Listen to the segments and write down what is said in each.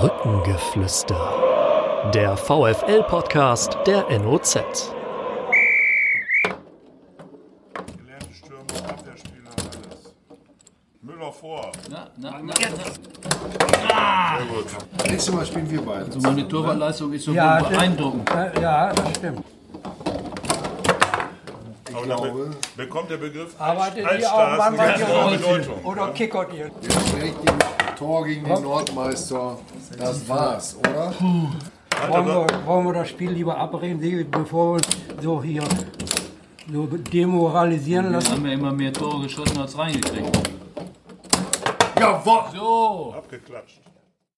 Brückengeflüster. Der VFL-Podcast der NOZ. Gelernte Stürmer, Abwehrspieler, alles. Müller vor. Na, na, na, Sehr gut. Nächstes Mal spielen wir beide. Also meine Torwartleistung ist so Ja, beeindruckend. Ja, das stimmt. Aber da be bekommt der Begriff Arbeitet ihr auch manchmal Bedeutung. oder kickert ihr? Richtigen Tor gegen den Nordmeister. Das war's, oder? Wollen wir, wollen wir das Spiel lieber abreden, bevor wir uns so hier so demoralisieren Wir lassen? haben ja immer mehr Tore geschossen als reingekriegt. Jawohl! So, Abgeklatscht.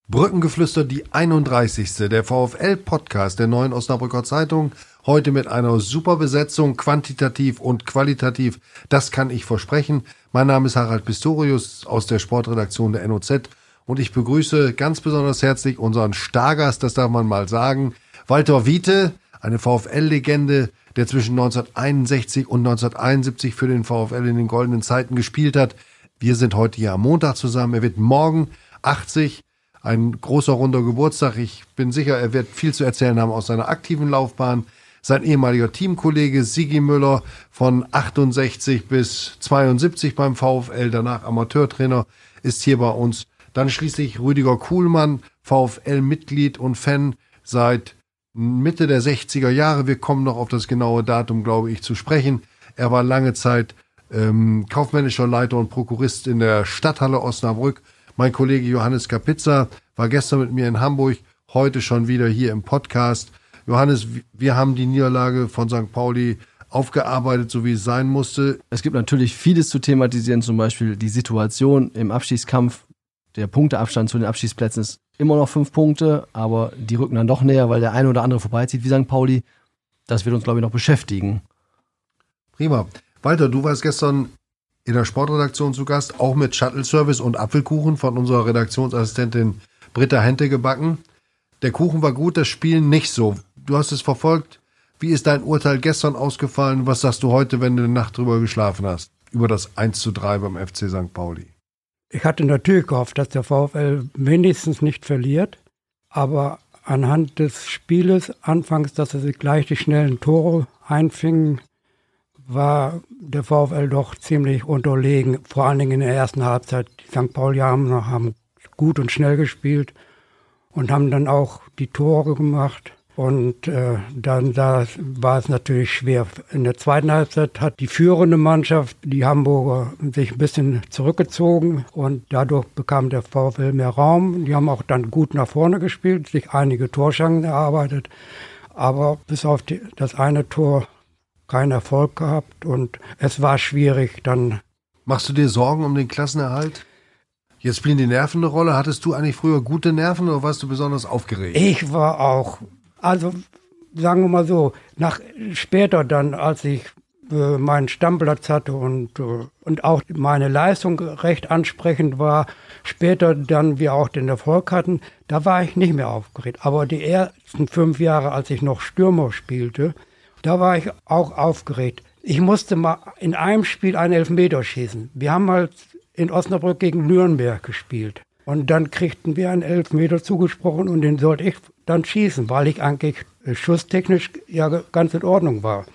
Brückengeflüster, die 31. Der VfL-Podcast der neuen Osnabrücker Zeitung. Heute mit einer super Besetzung, quantitativ und qualitativ. Das kann ich versprechen. Mein Name ist Harald Pistorius aus der Sportredaktion der NOZ und ich begrüße ganz besonders herzlich unseren Stargast, das darf man mal sagen, Walter Wiete, eine VfL-Legende, der zwischen 1961 und 1971 für den VfL in den goldenen Zeiten gespielt hat. Wir sind heute hier am Montag zusammen. Er wird morgen 80 ein großer runder Geburtstag. Ich bin sicher, er wird viel zu erzählen haben aus seiner aktiven Laufbahn. Sein ehemaliger Teamkollege Sigi Müller von 68 bis 72 beim VfL, danach Amateurtrainer, ist hier bei uns. Dann schließlich Rüdiger Kuhlmann, VfL-Mitglied und Fan seit Mitte der 60er Jahre. Wir kommen noch auf das genaue Datum, glaube ich, zu sprechen. Er war lange Zeit ähm, kaufmännischer Leiter und Prokurist in der Stadthalle Osnabrück. Mein Kollege Johannes Kapitza war gestern mit mir in Hamburg, heute schon wieder hier im Podcast. Johannes, wir haben die Niederlage von St. Pauli aufgearbeitet, so wie es sein musste. Es gibt natürlich vieles zu thematisieren, zum Beispiel die Situation im Abschießkampf. Der Punkteabstand zu den Abschießplätzen ist immer noch fünf Punkte, aber die rücken dann doch näher, weil der eine oder andere vorbeizieht wie St. Pauli. Das wird uns, glaube ich, noch beschäftigen. Prima. Walter, du warst gestern in der Sportredaktion zu Gast, auch mit Shuttle-Service und Apfelkuchen von unserer Redaktionsassistentin Britta Hente gebacken. Der Kuchen war gut, das Spiel nicht so. Du hast es verfolgt. Wie ist dein Urteil gestern ausgefallen? Was sagst du heute, wenn du eine Nacht drüber geschlafen hast? Über das 1 zu 3 beim FC St. Pauli. Ich hatte natürlich gehofft, dass der VfL wenigstens nicht verliert, aber anhand des Spieles anfangs, dass er sich gleich die schnellen Tore einfing, war der VfL doch ziemlich unterlegen, vor allen Dingen in der ersten Halbzeit. Die St. Pauli haben, haben gut und schnell gespielt und haben dann auch die Tore gemacht. Und äh, dann da war es natürlich schwer. In der zweiten Halbzeit hat die führende Mannschaft, die Hamburger, sich ein bisschen zurückgezogen und dadurch bekam der VfL mehr Raum. Die haben auch dann gut nach vorne gespielt, sich einige Torschancen erarbeitet, aber bis auf die, das eine Tor keinen Erfolg gehabt und es war schwierig dann. Machst du dir Sorgen um den Klassenerhalt? Jetzt spielen die Nerven eine Rolle. Hattest du eigentlich früher gute Nerven oder warst du besonders aufgeregt? Ich war auch, also sagen wir mal so, nach später dann, als ich äh, meinen Stammplatz hatte und, äh, und auch meine Leistung recht ansprechend war, später dann wir auch den Erfolg hatten, da war ich nicht mehr aufgeregt. Aber die ersten fünf Jahre, als ich noch Stürmer spielte, da war ich auch aufgeregt. Ich musste mal in einem Spiel einen Elfmeter schießen. Wir haben halt in Osnabrück gegen Nürnberg gespielt. Und dann kriegten wir einen Elfmeter zugesprochen und den sollte ich dann schießen, weil ich eigentlich äh, schusstechnisch ja ganz in Ordnung war.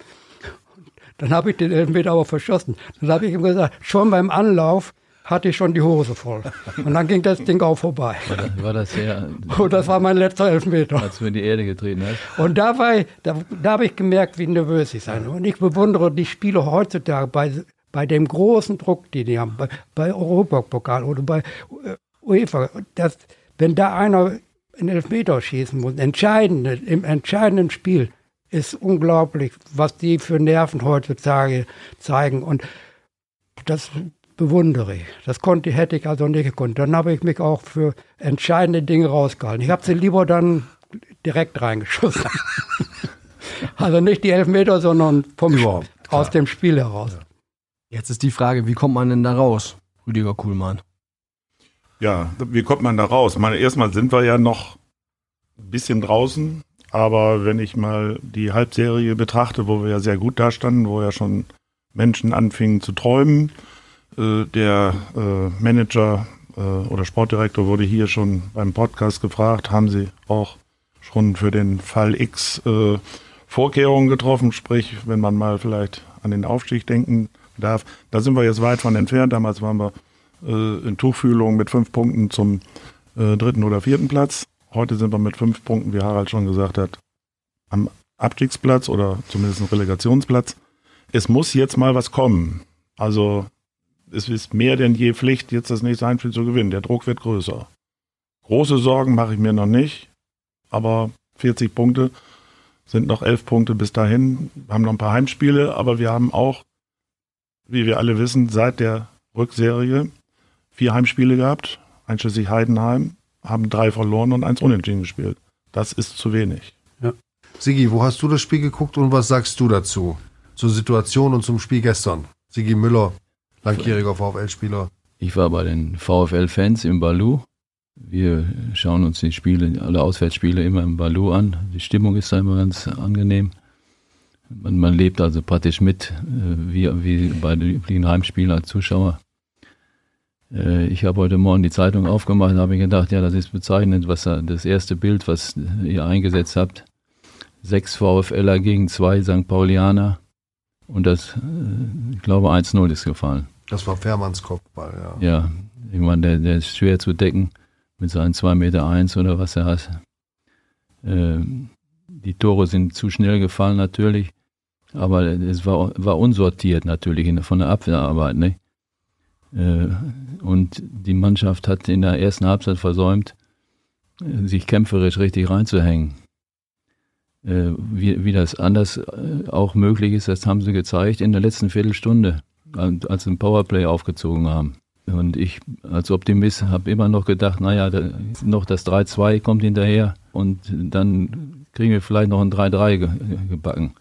Dann habe ich den Elfmeter aber verschossen. Dann habe ich ihm gesagt, schon beim Anlauf hatte ich schon die Hose voll. Und dann ging das Ding auch vorbei. war das, war das ja, Und das war mein letzter Elfmeter. als du in die Erde getreten hast. Und da, war ich, da, da habe ich gemerkt, wie nervös ich sein. Und ich bewundere die Spieler heutzutage bei, bei dem großen Druck, den die haben, bei, bei Europapokal oder bei äh, UEFA. Dass, wenn da einer einen Elfmeter schießen muss, entscheidende, im entscheidenden Spiel, ist unglaublich, was die für Nerven heutzutage zeigen. Und das bewundere ich. Das konnte, hätte ich also nicht gekonnt. Dann habe ich mich auch für entscheidende Dinge rausgehalten. Ich habe sie lieber dann direkt reingeschossen. also nicht die Elfmeter, sondern vom Überhaupt, aus dem Spiel heraus. Jetzt ist die Frage, wie kommt man denn da raus, Rüdiger Kuhlmann? Ja, wie kommt man da raus? Meine, erstmal sind wir ja noch ein bisschen draußen, aber wenn ich mal die Halbserie betrachte, wo wir ja sehr gut dastanden, wo ja schon Menschen anfingen zu träumen, äh, der äh, Manager äh, oder Sportdirektor wurde hier schon beim Podcast gefragt, haben Sie auch schon für den Fall X äh, Vorkehrungen getroffen, sprich, wenn man mal vielleicht an den Aufstieg denken darf. Da sind wir jetzt weit von entfernt. Damals waren wir in Tuchfühlung mit fünf Punkten zum äh, dritten oder vierten Platz. Heute sind wir mit fünf Punkten, wie Harald schon gesagt hat, am Abstiegsplatz oder zumindest ein Relegationsplatz. Es muss jetzt mal was kommen. Also es ist mehr denn je Pflicht, jetzt das nächste Heimspiel zu gewinnen. Der Druck wird größer. Große Sorgen mache ich mir noch nicht, aber 40 Punkte sind noch elf Punkte bis dahin. Wir haben noch ein paar Heimspiele, aber wir haben auch, wie wir alle wissen, seit der Rückserie vier Heimspiele gehabt, einschließlich Heidenheim, haben drei verloren und eins unentschieden gespielt. Das ist zu wenig. Sigi, wo hast du das Spiel geguckt und was sagst du dazu? Zur Situation und zum Spiel gestern. Sigi Müller, langjähriger VfL-Spieler. Ich war bei den VfL-Fans im Balu. Wir schauen uns die Spiele, alle Auswärtsspiele immer im Balu an. Die Stimmung ist da immer ganz angenehm. Man, man lebt also praktisch mit, äh, wie, wie bei den üblichen Heimspielen als Zuschauer. Äh, Ich habe heute Morgen die Zeitung aufgemacht und habe gedacht, ja, das ist bezeichnend, was da, das erste Bild, was ihr eingesetzt habt. Sechs VfLer gegen zwei St. Paulianer. Und das, äh, ich glaube, 1-0 ist gefallen. Das war Fährmanns Kopfball, ja. Ja, ich meine, der, der ist schwer zu decken mit seinen 2,1 Meter eins oder was er hat. Ähm, die Tore sind zu schnell gefallen natürlich, aber es war, war unsortiert natürlich von der Abwehrarbeit. Ne? Äh, und die Mannschaft hat in der ersten Halbzeit versäumt, äh, sich kämpferisch richtig reinzuhängen. Äh, wie, wie das anders auch möglich ist, das haben sie gezeigt in der letzten Viertelstunde, als sie ein Powerplay aufgezogen haben. Und ich als Optimist habe immer noch gedacht, naja, noch das 3-2 kommt hinterher und dann kriegen wir vielleicht noch ein 3-3 ge gebacken.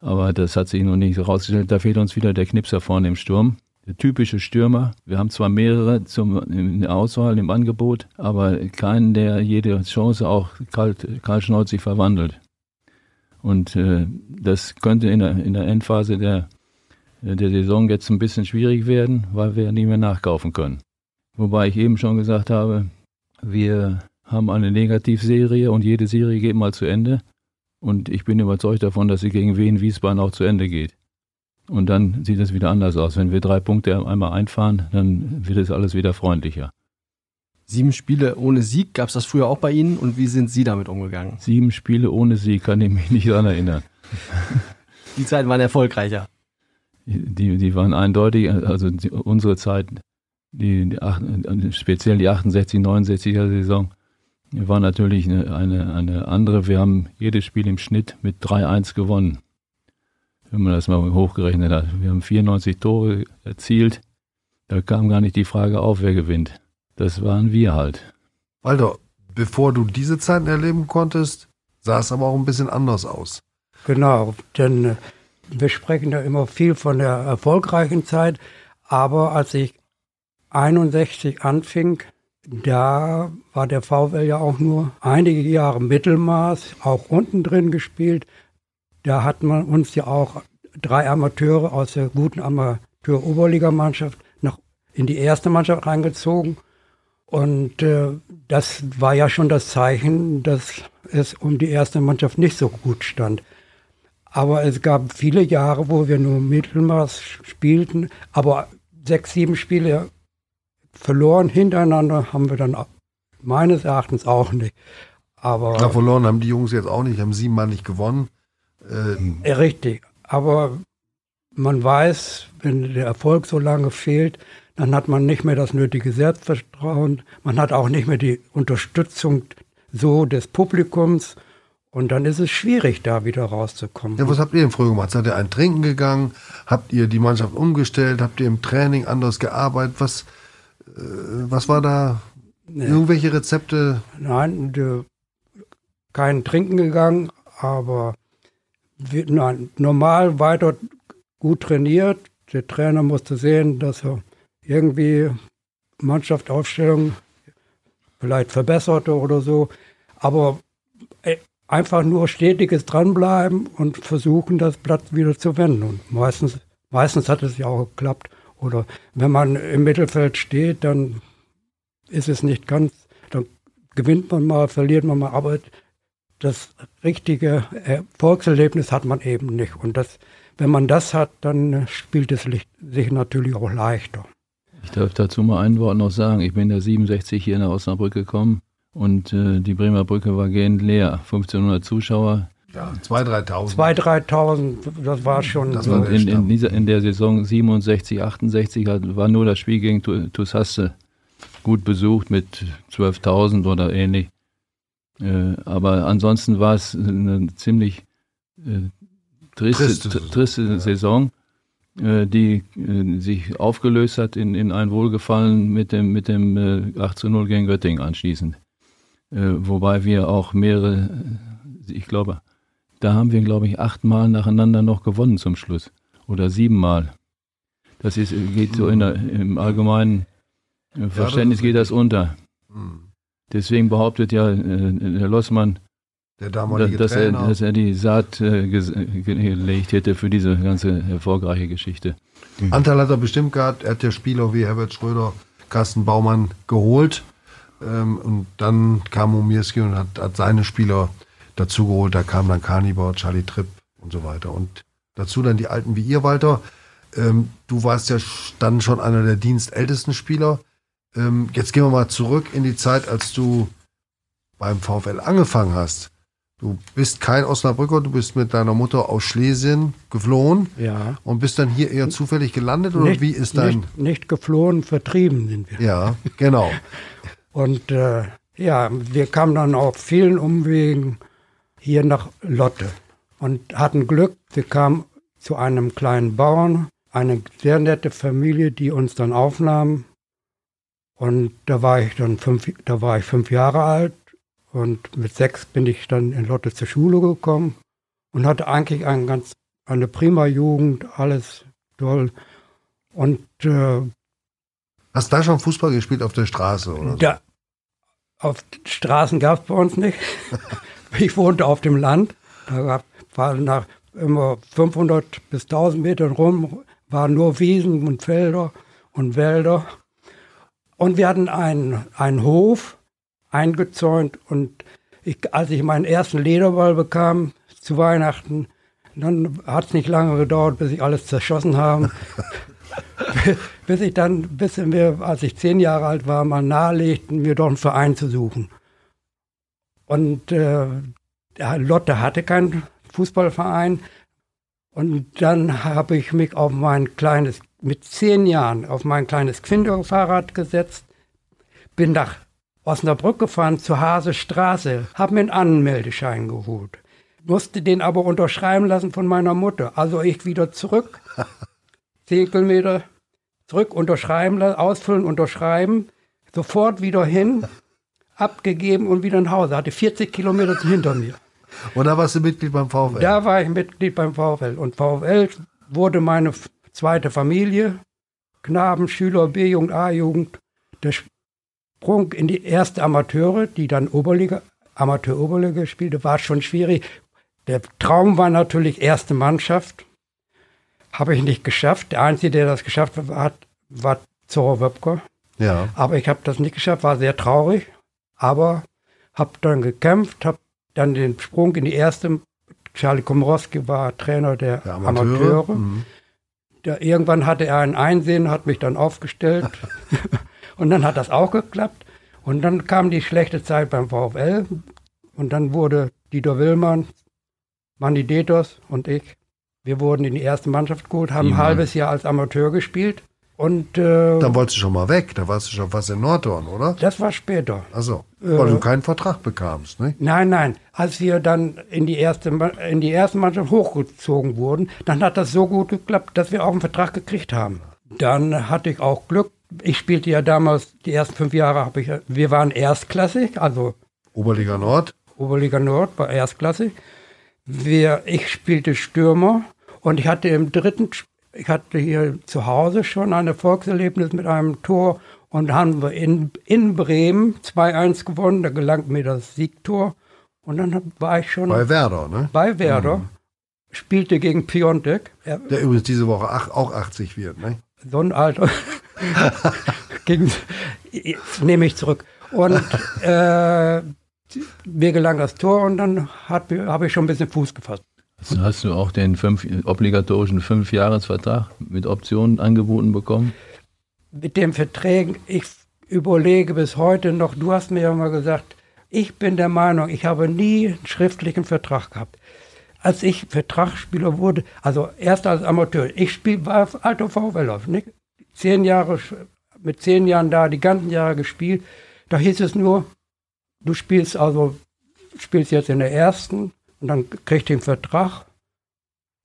Aber das hat sich noch nicht herausgestellt. Da fehlt uns wieder der Knipser vorne im Sturm. Der typische Stürmer. Wir haben zwar mehrere zum, in der Auswahl, im Angebot, aber keinen, der jede Chance auch kalt, kaltschnäuzig verwandelt. Und äh, das könnte in der, in der Endphase der, der Saison jetzt ein bisschen schwierig werden, weil wir nie mehr nachkaufen können. Wobei ich eben schon gesagt habe, wir haben eine Negativserie und jede Serie geht mal zu Ende. Und ich bin überzeugt davon, dass sie gegen Wien Wiesbaden auch zu Ende geht. Und dann sieht es wieder anders aus. Wenn wir drei Punkte einmal einfahren, dann wird es alles wieder freundlicher. Sieben Spiele ohne Sieg, gab es das früher auch bei Ihnen und wie sind Sie damit umgegangen? Sieben Spiele ohne Sieg, kann ich mich nicht daran erinnern. Die Zeiten waren erfolgreicher. Die, die waren eindeutig, also die, unsere Zeit, die, die acht, speziell die 68, 69er Saison, war natürlich eine, eine, eine andere. Wir haben jedes Spiel im Schnitt mit 3-1 gewonnen. Wenn man das mal hochgerechnet hat. Wir haben 94 Tore erzielt. Da kam gar nicht die Frage auf, wer gewinnt. Das waren wir halt. Walter, bevor du diese Zeiten erleben konntest, sah es aber auch ein bisschen anders aus. Genau, denn äh, wir sprechen ja immer viel von der erfolgreichen Zeit, aber als ich 61 anfing, da war der VfL ja auch nur einige Jahre Mittelmaß, auch unten drin gespielt. Da hat man uns ja auch drei Amateure aus der guten Amateur-Oberligamannschaft noch in die erste Mannschaft reingezogen. Und äh, das war ja schon das Zeichen, dass es um die erste Mannschaft nicht so gut stand. Aber es gab viele Jahre, wo wir nur Mittelmaß spielten, aber sechs, sieben Spiele verloren hintereinander haben wir dann meines Erachtens auch nicht. Aber Ja, verloren haben die Jungs jetzt auch nicht, haben siebenmal nicht gewonnen. Äh, Ja, richtig. Aber man weiß, wenn der Erfolg so lange fehlt, dann hat man nicht mehr das nötige Selbstvertrauen. Man hat auch nicht mehr die Unterstützung so des Publikums. Und dann ist es schwierig, da wieder rauszukommen. ja, was habt ihr denn früher gemacht? Seid ihr ein Trinken gegangen? Habt ihr die Mannschaft umgestellt? Habt ihr im Training anders gearbeitet? Was, äh, was war da? Irgendwelche Rezepte? Nein, kein Trinken gegangen, aber nein, normal weiter gut trainiert. Der Trainer musste sehen, dass er irgendwie Mannschaftsaufstellung vielleicht verbesserte oder so. Aber äh, einfach nur stetiges Dranbleiben und versuchen, das Blatt wieder zu wenden. Und meistens, meistens hat es ja auch geklappt. Oder wenn man im Mittelfeld steht, dann ist es nicht ganz, dann gewinnt man mal, verliert man mal, aber das richtige Erfolgserlebnis hat man eben nicht. Und das, wenn man das hat, dann spielt es sich natürlich auch leichter. Ich darf dazu mal ein Wort noch sagen. Ich bin ja 67 hier nach Osnabrück gekommen und äh, die Bremer Brücke war gehend leer. 1500 Zuschauer. Ja, 2.000, 3.000. 2.000, 3.000, das war schon. Das war in, in, dieser, in der Saison 67, 68 war nur das Spiel gegen Tussaste gut besucht mit 12.000 oder ähnlich. Äh, aber ansonsten war es eine ziemlich äh, triste, triste, triste ja. Saison, äh, die äh, sich aufgelöst hat in, in ein Wohlgefallen mit dem, mit dem 8 zu 0 gegen Göttingen anschließend. wobei wir auch mehrere, ich glaube, da haben wir, glaube ich, achtmal nacheinander noch gewonnen zum Schluss. Oder siebenmal. Das ist, geht so in der, im allgemeinen Verständnis geht das unter. Mhm. Deswegen behauptet ja äh, Herr Lossmann, der damalige dass, er, dass er die Saat äh, gelegt hätte für diese ganze erfolgreiche Geschichte. Mhm. Anteil hat er bestimmt gehabt. Er hat ja Spieler wie Herbert Schröder, Carsten Baumann geholt. Ähm, und dann kam Umirski und hat, hat seine Spieler dazugeholt. Da kam dann Carnivore, Charlie Tripp und so weiter. Und dazu dann die Alten wie ihr, Walter. Ähm, du warst ja dann schon einer der dienstältesten Spieler. Ähm, jetzt gehen wir mal zurück in die Zeit, als du beim VfL angefangen hast. Du bist kein Osnabrücker, du bist mit deiner Mutter aus Schlesien geflohen ja. und bist dann hier eher zufällig gelandet oder nicht, wie ist dein... Nicht, nicht, geflohen, vertrieben sind wir. Ja, genau. und äh, ja, wir kamen dann auf vielen Umwegen hier nach Lotte und hatten Glück, wir kamen zu einem kleinen Bauern, eine sehr nette Familie, die uns dann aufnahm und da war ich dann fünf, da war ich fünf Jahre alt und mit sechs bin ich dann in Lotte zur Schule gekommen und hatte eigentlich ein ganz, eine prima Jugend, alles toll. Und äh, Hast du da schon Fußball gespielt auf der Straße? Oder da, auf Straßen gab es bei uns nicht. ich wohnte auf dem Land. Da gab, war nach immer 500 bis 1000 Metern rum, waren nur Wiesen und Felder und Wälder. Und wir hatten einen, einen Hof eingezäunt und ich, als ich meinen ersten Lederball bekam zu Weihnachten, dann hat es nicht lange gedauert, bis ich alles zerschossen habe. bis ich dann, bis wir, als ich zehn Jahre alt war, mal nahelegten, mir doch einen Verein zu suchen. Und äh, Lotte hatte keinen Fußballverein. Und dann habe ich mich auf mein kleines mit zehn Jahren auf mein kleines Kinderfahrrad gesetzt, bin nach Osnabrück gefahren zur Hasestraße, habe mir einen Anmeldeschein geholt, musste den aber unterschreiben lassen von meiner Mutter. Also ich wieder zurück, zehn Kilometer zurück, unterschreiben, ausfüllen, unterschreiben, sofort wieder hin, abgegeben und wieder nach Hause. Hatte 40 Kilometer hinter mir. Und da warst du Mitglied beim VfL? Da war ich Mitglied beim VfL. Und VfL wurde meine zweite Familie, Knaben, Schüler, B-Jugend, A-Jugend. Der Sprung in die erste Amateure, die dann Oberliga, Amateur-Oberliga spielte, war schon schwierig. Der Traum war natürlich erste Mannschaft. Habe ich nicht geschafft. Der Einzige, der das geschafft hat, war Zora Wöpker. Ja. Aber ich habe das nicht geschafft, war sehr traurig. Aber habe dann gekämpft, habe dann den Sprung in die erste. Charlie Komorowski war Trainer der, der Amateure. Amateure. Mhm. Ja, irgendwann hatte er ein Einsehen, hat mich dann aufgestellt. und dann hat das auch geklappt. Und dann kam die schlechte Zeit beim VfL. Und dann wurde Dieter Willmann, Manni Detos und ich, wir wurden in die erste Mannschaft geholt, haben ein halbes Jahr als Amateur gespielt. Und, äh, Dann wolltest du schon mal weg, da warst du schon fast in Nordhorn, oder? Das war später. Also, weil äh, du keinen Vertrag bekamst, ne? Nein, nein. Als wir dann in die erste, in die erste Mannschaft hochgezogen wurden, dann hat das so gut geklappt, dass wir auch einen Vertrag gekriegt haben. Dann hatte ich auch Glück. Ich spielte ja damals, die ersten fünf Jahre habe ich, wir waren erstklassig, also Oberliga Nord. Oberliga Nord war erstklassig. Wir, ich spielte Stürmer und ich hatte im dritten ich hatte hier zu Hause schon ein Erfolgserlebnis mit einem Tor und haben wir in, in Bremen 2-1 gewonnen. Da gelangt mir das Siegtor. Und dann war ich schon. Bei Werder, ne? Bei Werder. Mhm. Spielte gegen Piontek. Der übrigens diese Woche auch 80 wird, ne? So ein Alter. gegen, nehme ich zurück. Und äh, mir gelang das Tor und dann habe ich schon ein bisschen Fuß gefasst. Also hast du auch den fünf, obligatorischen Fünfjahresvertrag mit Optionen angeboten bekommen? Mit den Verträgen, ich überlege bis heute noch, du hast mir ja mal gesagt, ich bin der Meinung, ich habe nie einen schriftlichen Vertrag gehabt. Als ich Vertragsspieler wurde, also erst als Amateur, ich spiel, war alter nicht? Zehn Jahre, mit zehn Jahren da, die ganzen Jahre gespielt. Da hieß es nur, du spielst also, spielst jetzt in der ersten und dann kriegst du den Vertrag.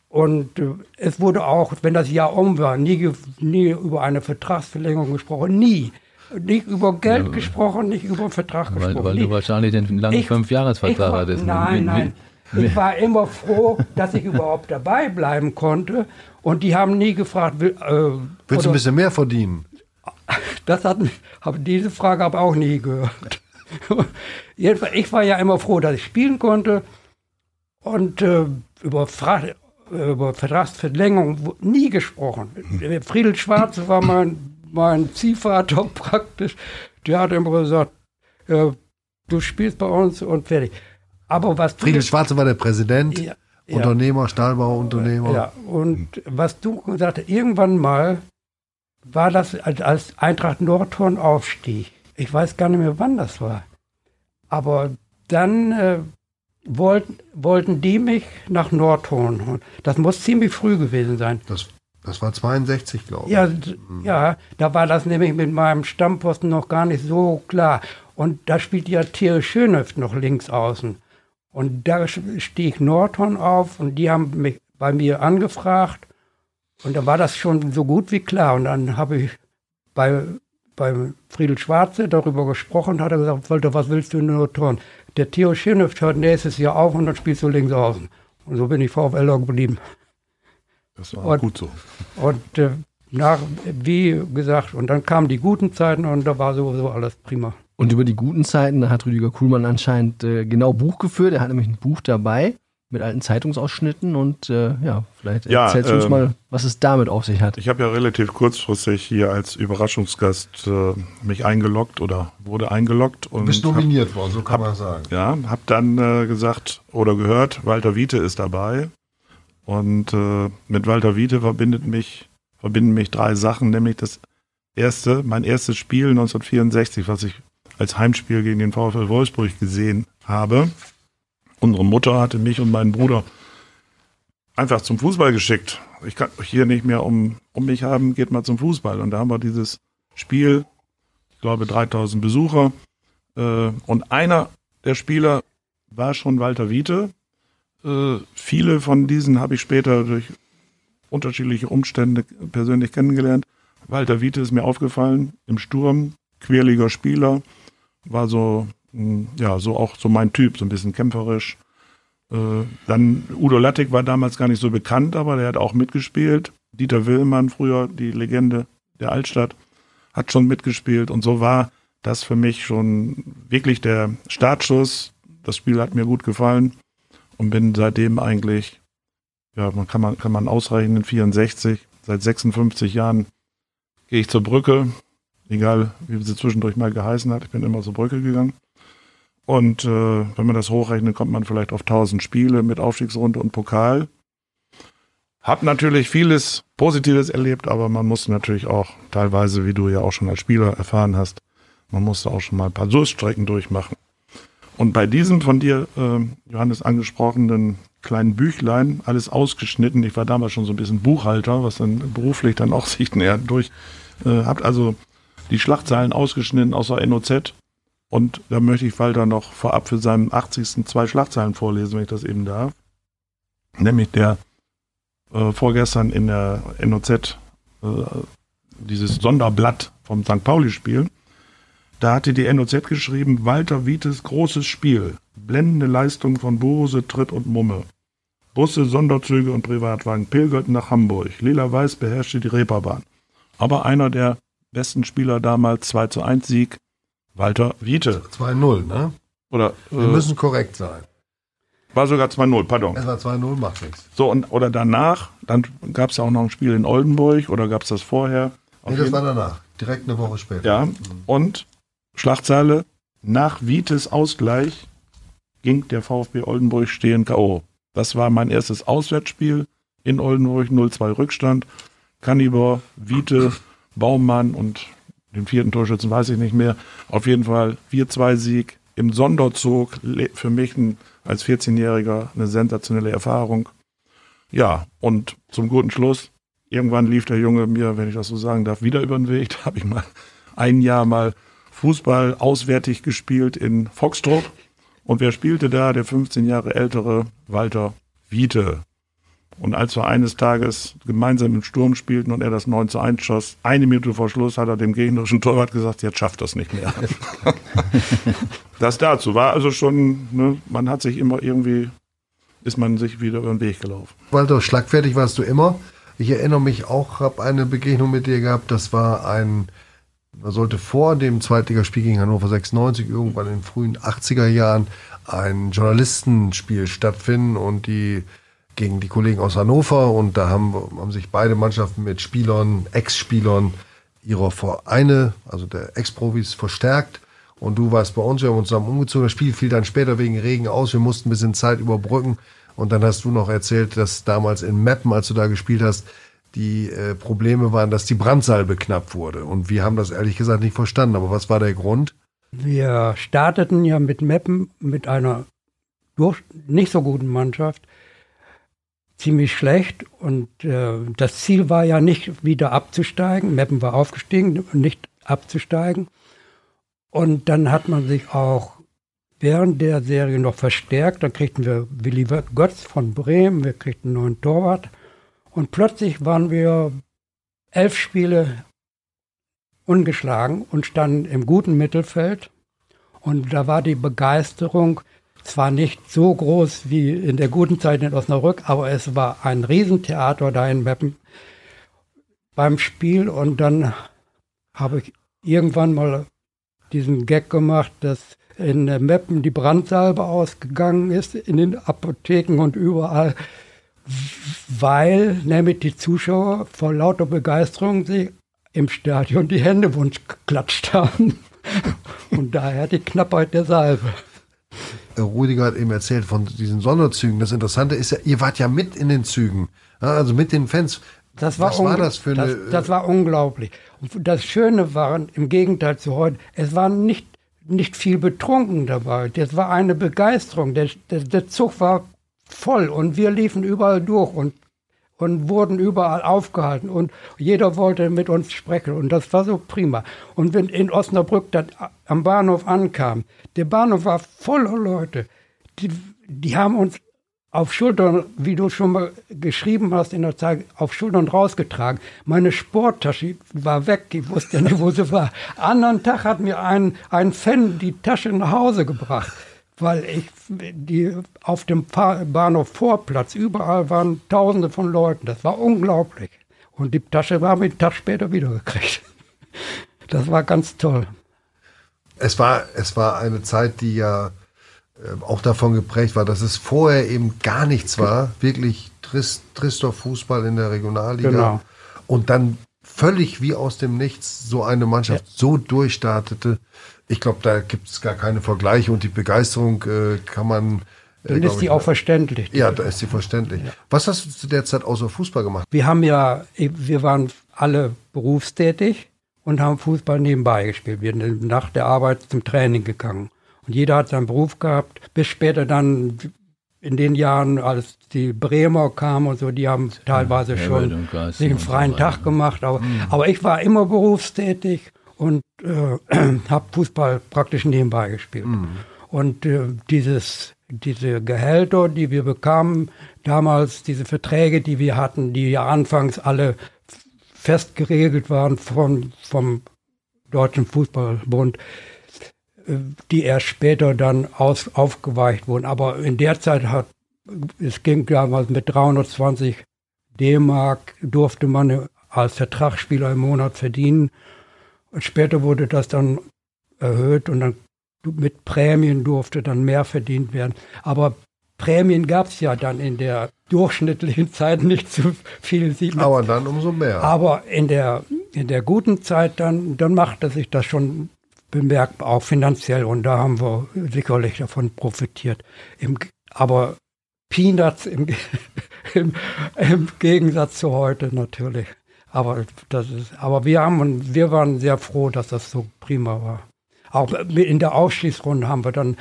Und äh, es wurde auch, wenn das Jahr um war, nie, nie über eine Vertragsverlängerung gesprochen. Nie. Nicht über Geld ja, gesprochen, nicht über einen Vertrag weil, gesprochen. Weil du wahrscheinlich den langen Fünfjahresvertrag hattest. Nein, nein. Ich war immer froh, dass ich überhaupt dabei bleiben konnte. Und die haben nie gefragt, will, äh, willst du ein bisschen mehr verdienen? Das hat habe diese Frage aber auch nie gehört. Jedenfalls, ich war ja immer froh, dass ich spielen konnte. Und äh, über, Fra über Vertragsverlängerung nie gesprochen. Friedel Schwarze war mein, mein Ziehvater praktisch. Der hat immer gesagt, äh, du spielst bei uns und fertig. Aber was Friedel Schwarze war der Präsident, ja, Unternehmer, ja, Stahlbauunternehmer. Ja, und was du gesagt hast, irgendwann mal war das, als Eintracht Nordhorn aufstieg. Ich weiß gar nicht mehr, wann das war. Aber dann äh, wollten, wollten die mich nach Nordhorn holen. Das muss ziemlich früh gewesen sein. Das, das war 62, glaube ich. Ja, mhm. ja, da war das nämlich mit meinem Stammposten noch gar nicht so klar. Und da spielt ja Thierry Schönhöft noch links außen. Und da stieg Nordhorn auf und die haben mich bei mir angefragt. Und da war das schon so gut wie klar. Und dann habe ich bei, bei Friedel Schwarze darüber gesprochen, hat er gesagt, Walter, was willst du in Nordhorn? Der Theo Schirnhöft hört nächstes Jahr auf und dann spielst du links außen. Und so bin ich VfLer geblieben. Das war und, gut so. Und äh, nach, wie gesagt, und dann kamen die guten Zeiten und da war sowieso alles prima. Und über die guten Zeiten hat Rüdiger Kuhlmann anscheinend äh, genau Buch geführt. Er hat nämlich ein Buch dabei mit alten Zeitungsausschnitten und äh, ja, vielleicht ja, erzählst du uns ähm, mal, was es damit auf sich hat. Ich habe ja relativ kurzfristig hier als Überraschungsgast äh, mich eingeloggt oder wurde eingeloggt. Und du bist nominiert hab, worden, so kann hab, man sagen. Ja, habe dann äh, gesagt oder gehört, Walter Wiete ist dabei. Und äh, mit Walter Wiete verbindet mich, verbinden mich drei Sachen, nämlich das erste, mein erstes Spiel 1964, was ich als Heimspiel gegen den VfL Wolfsburg gesehen habe unsere Mutter hatte mich und meinen Bruder einfach zum Fußball geschickt. Ich kann euch hier nicht mehr um, um mich haben, geht mal zum Fußball. Und da haben wir dieses Spiel, ich glaube 3000 Besucher. Äh, und einer der Spieler war schon Walter Wiete. Äh, viele von diesen habe ich später durch unterschiedliche Umstände persönlich kennengelernt. Walter Wiete ist mir aufgefallen im Sturm, quirliger Spieler, war so ja, so auch so mein Typ, so ein bisschen kämpferisch. Äh, dann Udo Lattek war damals gar nicht so bekannt, aber der hat auch mitgespielt. Dieter Willmann, früher die Legende der Altstadt, hat schon mitgespielt und so war das für mich schon wirklich der Startschuss. Das Spiel hat mir gut gefallen und bin seitdem eigentlich, ja, man kann man, kann man ausrechnen, 64, seit 56 Jahren gehe ich zur Brücke, egal wie sie zwischendurch mal geheißen hat, ich bin immer zur Brücke gegangen. Und äh, wenn man das hochrechnet, kommt man vielleicht auf 1000 Spiele mit Aufstiegsrunde und Pokal. Hab natürlich vieles Positives erlebt, aber man musste natürlich auch teilweise, wie du ja auch schon als Spieler erfahren hast, man musste auch schon mal ein paar Durststrecken durchmachen. Und bei diesem von dir, äh, Johannes, angesprochenen kleinen Büchlein, alles ausgeschnitten. Ich war damals schon so ein bisschen Buchhalter, was dann beruflich dann auch sich näher durch. Äh, habt also die Schlachtzeilen ausgeschnitten aus der NOZ und da möchte ich Walter noch vorab für seinen 80. zwei Schlagzeilen vorlesen, wenn ich das eben darf. Nämlich der äh, vorgestern in der NOZ äh, dieses Sonderblatt vom St. Pauli-Spiel. Da hatte die NOZ geschrieben, Walter Wietes großes Spiel. Blendende Leistung von Bose, Tritt und Mumme. Busse, Sonderzüge und Privatwagen pilgerten nach Hamburg. Lila-Weiß beherrschte die Reeperbahn. Aber einer der besten Spieler damals, 2 zu 1 Sieg, Walter Wiete. 2-0, ne? Oder, Wir äh, müssen korrekt sein. War sogar 2-0, pardon. Es war 2-0, macht nichts. So, und, oder danach, dann gab es ja auch noch ein Spiel in Oldenburg oder gab es das vorher? Nee, das war danach. Direkt eine Woche später. Ja, und Schlachtzeile, nach Vites Ausgleich ging der VfB Oldenburg stehen K.O. Das war mein erstes Auswärtsspiel in Oldenburg, 0-2 Rückstand. Kannibor, Vite, Baumann und den vierten Torschützen weiß ich nicht mehr. Auf jeden Fall 4-2-Sieg im Sonderzug. Für mich ein, als 14-Jähriger eine sensationelle Erfahrung. Ja, und zum guten Schluss, irgendwann lief der Junge mir, wenn ich das so sagen darf, wieder über den Weg. Da habe ich mal ein Jahr mal Fußball auswärtig gespielt in Foxtrot. Und wer spielte da? Der 15 Jahre ältere Walter Wiete. Und als wir eines Tages gemeinsam im Sturm spielten und er das 9 zu 1 schoss, eine Minute vor Schluss hat er dem gegnerischen Torwart gesagt, jetzt schafft das nicht mehr. das dazu war also schon, ne, man hat sich immer irgendwie, ist man sich wieder über den Weg gelaufen. Walter, schlagfertig warst du immer. Ich erinnere mich auch, habe eine Begegnung mit dir gehabt, das war ein, man sollte vor dem Zweitligaspiel gegen Hannover 96 irgendwann in den frühen 80er Jahren ein Journalistenspiel stattfinden und die gegen die Kollegen aus Hannover und da haben, haben sich beide Mannschaften mit Spielern, Ex-Spielern ihrer Vereine, also der Ex-Profis, verstärkt. Und du warst bei uns, wir haben uns zusammen umgezogen. Das Spiel fiel dann später wegen Regen aus. Wir mussten ein bisschen Zeit überbrücken. Und dann hast du noch erzählt, dass damals in Meppen, als du da gespielt hast, die äh, Probleme waren, dass die Brandsalbe knapp wurde. Und wir haben das ehrlich gesagt nicht verstanden. Aber was war der Grund? Wir starteten ja mit Meppen mit einer durch, nicht so guten Mannschaft ziemlich schlecht und äh, das Ziel war ja nicht wieder abzusteigen. Meppen war aufgestiegen und nicht abzusteigen. Und dann hat man sich auch während der Serie noch verstärkt. Dann kriegten wir Willi Götz von Bremen, wir kriegten einen neuen Torwart. Und plötzlich waren wir elf Spiele ungeschlagen und standen im guten Mittelfeld. Und da war die Begeisterung zwar nicht so groß wie in der guten Zeit in Osnabrück, aber es war ein Riesentheater da in Meppen beim Spiel. Und dann habe ich irgendwann mal diesen Gag gemacht, dass in Meppen die Brandsalbe ausgegangen ist, in den Apotheken und überall, weil nämlich die Zuschauer vor lauter Begeisterung sich im Stadion die Hände wunsch geklatscht haben. Und daher die Knappheit der Salbe. Rudiger hat eben erzählt von diesen Sonderzügen. Das Interessante ist ja, ihr wart ja mit in den Zügen, also mit den Fans. Das war, Was war das für eine. Das, das, war unglaublich. Und das Schöne war, im Gegenteil zu heute, es waren nicht, nicht viel betrunken dabei. Das war eine Begeisterung. Der, der, der Zug war voll und wir liefen überall durch und und wurden überall aufgehalten und jeder wollte mit uns sprechen und das war so prima. Und wenn in Osnabrück dann am Bahnhof ankam, der Bahnhof war voller Leute, die, die haben uns auf Schultern, wie du schon mal geschrieben hast in der Zeit, auf Schultern rausgetragen. Meine Sporttasche war weg, ich wusste ja nicht, wo sie war. Anderen Tag hat mir ein, ein Fan die Tasche nach Hause gebracht weil ich die auf dem Bahnhof Vorplatz, überall waren Tausende von Leuten. Das war unglaublich. Und die Tasche haben wir einen Tag später wiedergekriegt. Das war ganz toll. Es war, es war eine Zeit, die ja äh, auch davon geprägt war, dass es vorher eben gar nichts war. Wirklich trist, trister Fußball in der Regionalliga. Genau. Und dann völlig wie aus dem Nichts so eine Mannschaft ja. so durchstartete. Ich glaube, da gibt es gar keine Vergleiche und die Begeisterung äh, kann man. Äh, Dann ist die ich, auch verständlich. Ja, da ist sie verständlich. Ja. Was hast du zu der Zeit außer Fußball gemacht? Wir haben ja, wir waren alle berufstätig und haben Fußball nebenbei gespielt. Wir sind nach der Arbeit zum Training gegangen. Und jeder hat seinen Beruf gehabt, bis später dann in den Jahren, als die Bremer kamen und so, die haben teilweise ja, schon sich einen freien so Tag gemacht. Aber, mhm. aber ich war immer berufstätig und äh, habe Fußball praktisch nebenbei gespielt. Mhm. Und äh, dieses, diese Gehälter, die wir bekamen, damals diese Verträge, die wir hatten, die ja anfangs alle fest geregelt waren von, vom Deutschen Fußballbund, äh, die erst später dann aus, aufgeweicht wurden. Aber in der Zeit hat, es ging damals mit 320 D-Mark, durfte man als Vertragsspieler im Monat verdienen. Und später wurde das dann erhöht und dann mit Prämien durfte dann mehr verdient werden. Aber Prämien gab es ja dann in der durchschnittlichen Zeit nicht so viel. Aber dann umso mehr. Aber in der in der guten Zeit, dann, dann machte sich das schon bemerkbar, auch finanziell. Und da haben wir sicherlich davon profitiert. Im, aber Peanuts im, im, im Gegensatz zu heute natürlich. Aber das ist, aber wir haben wir waren sehr froh, dass das so prima war. Auch in der Ausschließrunde haben wir dann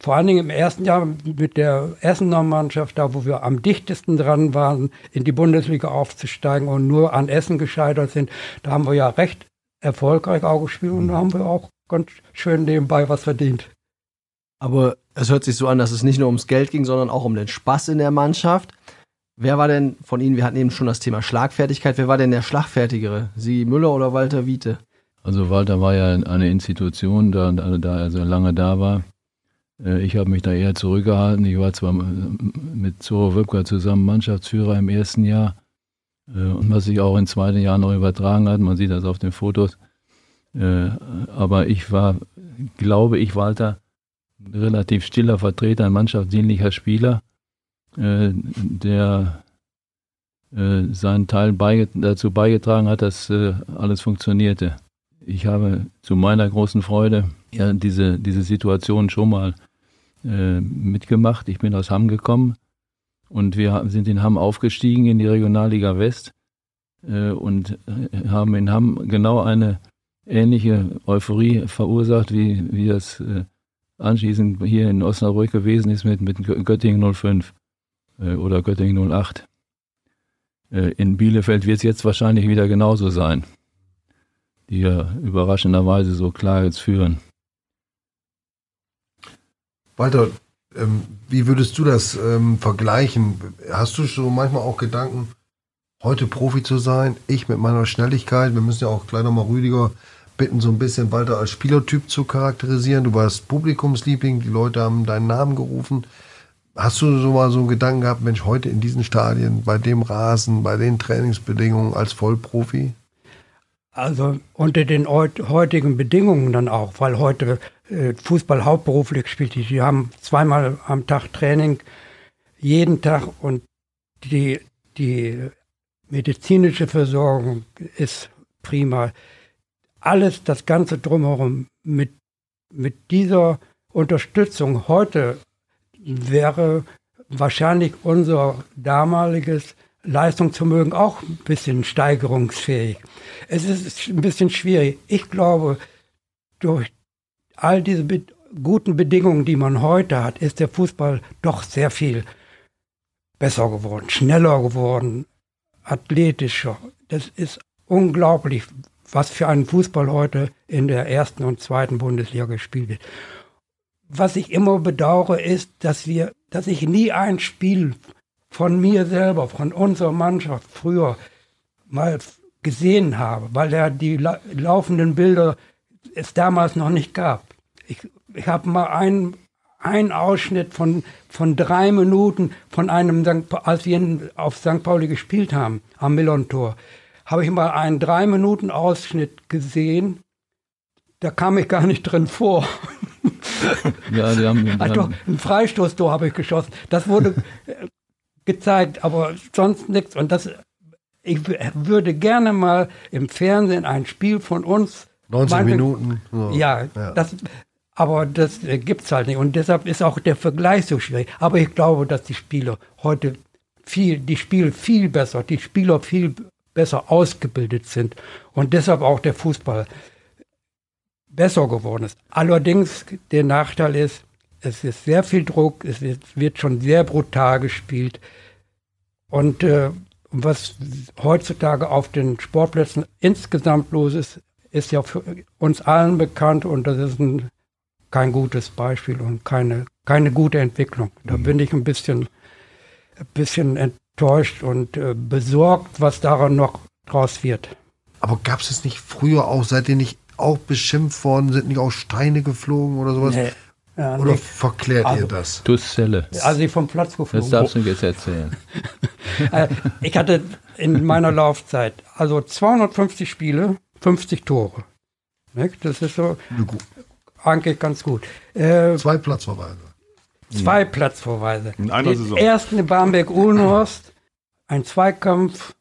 vor allen Dingen im ersten Jahr mit der Essener Mannschaft, da wo wir am dichtesten dran waren, in die Bundesliga aufzusteigen und nur an Essen gescheitert sind, da haben wir ja recht erfolgreich auch gespielt und da haben wir auch ganz schön nebenbei was verdient. Aber es hört sich so an, dass es nicht nur ums Geld ging, sondern auch um den Spaß in der Mannschaft. Wer war denn von Ihnen, wir hatten eben schon das Thema Schlagfertigkeit, wer war denn der Schlagfertigere? Sie Müller oder Walter Wiete? Also Walter war ja eine Institution, da, da er so lange da war. Äh, ich habe mich da eher zurückgehalten. Ich war zwar mit Zoro Wöpker zusammen Mannschaftsführer im ersten Jahr äh, und was sich auch im zweiten Jahr noch übertragen hat, man sieht das auf den Fotos. Äh, aber ich war, glaube ich, Walter, relativ stiller Vertreter, ein mannschaftsdienlicher Spieler, der seinen Teil dazu beigetragen hat, dass alles funktionierte. Ich habe zu meiner großen Freude ja diese, diese Situation schon mal äh, mitgemacht. Ich bin aus Hamm gekommen und wir sind in Hamm aufgestiegen in die Regionalliga West äh, und äh, haben in Hamm genau eine ähnliche Euphorie verursacht, wie, wie das äh, anschließend hier in Osnabrück gewesen ist mit, mit Göttingen 05 äh, oder Göttingen 08. Äh, in Bielefeld wird es jetzt wahrscheinlich wieder genauso sein, die ja überraschenderweise so klar jetzt führen. Walter, ähm, wie würdest du das ähm, vergleichen? Hast du so manchmal auch Gedanken, heute Profi zu sein? Ich mit meiner Schnelligkeit, wir müssen ja auch gleich nochmal Rüdiger bitten, so ein bisschen Walter als Spielertyp zu charakterisieren. Du warst Publikumsliebling, die Leute haben deinen Namen gerufen. Hast du so mal so Gedanken gehabt, Mensch, heute in diesen Stadien, bei dem Rasen, bei den Trainingsbedingungen als Vollprofi? Also unter den heutigen Bedingungen dann auch, weil heute äh, Fußball hauptberuflich spielt. Die haben zweimal am Tag Training, jeden Tag und die, die medizinische Versorgung ist prima. Alles, das Ganze drumherum mit, mit dieser Unterstützung heute wäre wahrscheinlich unser damaliges Leistungsvermögen auch ein bisschen steigerungsfähig. Es ist ein bisschen schwierig. Ich glaube, durch all diese be guten Bedingungen, die man heute hat, ist der Fußball doch sehr viel besser geworden, schneller geworden, athletischer. Das ist unglaublich, was für einen Fußball heute in der ersten und zweiten Bundesliga gespielt wird. Was ich immer bedauere, ist, dass wir, dass ich nie ein Spiel von mir selber, von unserer Mannschaft früher mal gesehen habe, weil ja die la laufenden Bilder es damals noch nicht gab. Ich, ich habe mal einen, einen Ausschnitt von, von drei Minuten von einem, St. als wir auf St. Pauli gespielt haben, am Millon-Tor, habe ich mal einen drei Minuten Ausschnitt gesehen. Da kam ich gar nicht drin vor. Ja, die haben, die also, ein Freistoßtor habe ich geschossen. Das wurde gezeigt, aber sonst nichts. Und das, ich würde gerne mal im Fernsehen ein Spiel von uns. 90 meine, Minuten. So. Ja, ja, das, aber das äh, gibt es halt nicht. Und deshalb ist auch der Vergleich so schwierig. Aber ich glaube, dass die Spieler heute viel, die Spiele viel besser, die Spieler viel besser ausgebildet sind. Und deshalb auch der Fußball besser geworden ist. Allerdings, der Nachteil ist, es ist sehr viel Druck, es wird, schon sehr brutal gespielt. Und äh, was heutzutage auf den Sportplätzen insgesamt los ist, ist ja für uns allen bekannt und das ist ein, kein gutes Beispiel und keine, keine gute Entwicklung. Da mhm. bin ich ein bisschen, ein bisschen enttäuscht und äh, besorgt, was daran noch draus wird. Aber gab es es nicht früher auch, seid ihr nicht auch beschimpft worden, sind nicht auch Steine geflogen oder sowas? Nee. Ja, Oder nee. verklärt also, ihr das? Dusszelle. Also ich vom Platz geflogen. Das darfst du jetzt erzählen. Äh, ich hatte in meiner Laufzeit also 250 Spiele, 50 Tore. Das ist so eigentlich ganz gut. Äh, zwei Platzverweise. Zwei mhm. Platzverweise. In einer Den Saison. ersten in Barmbek-Uhlenhorst, ein Zweikampf,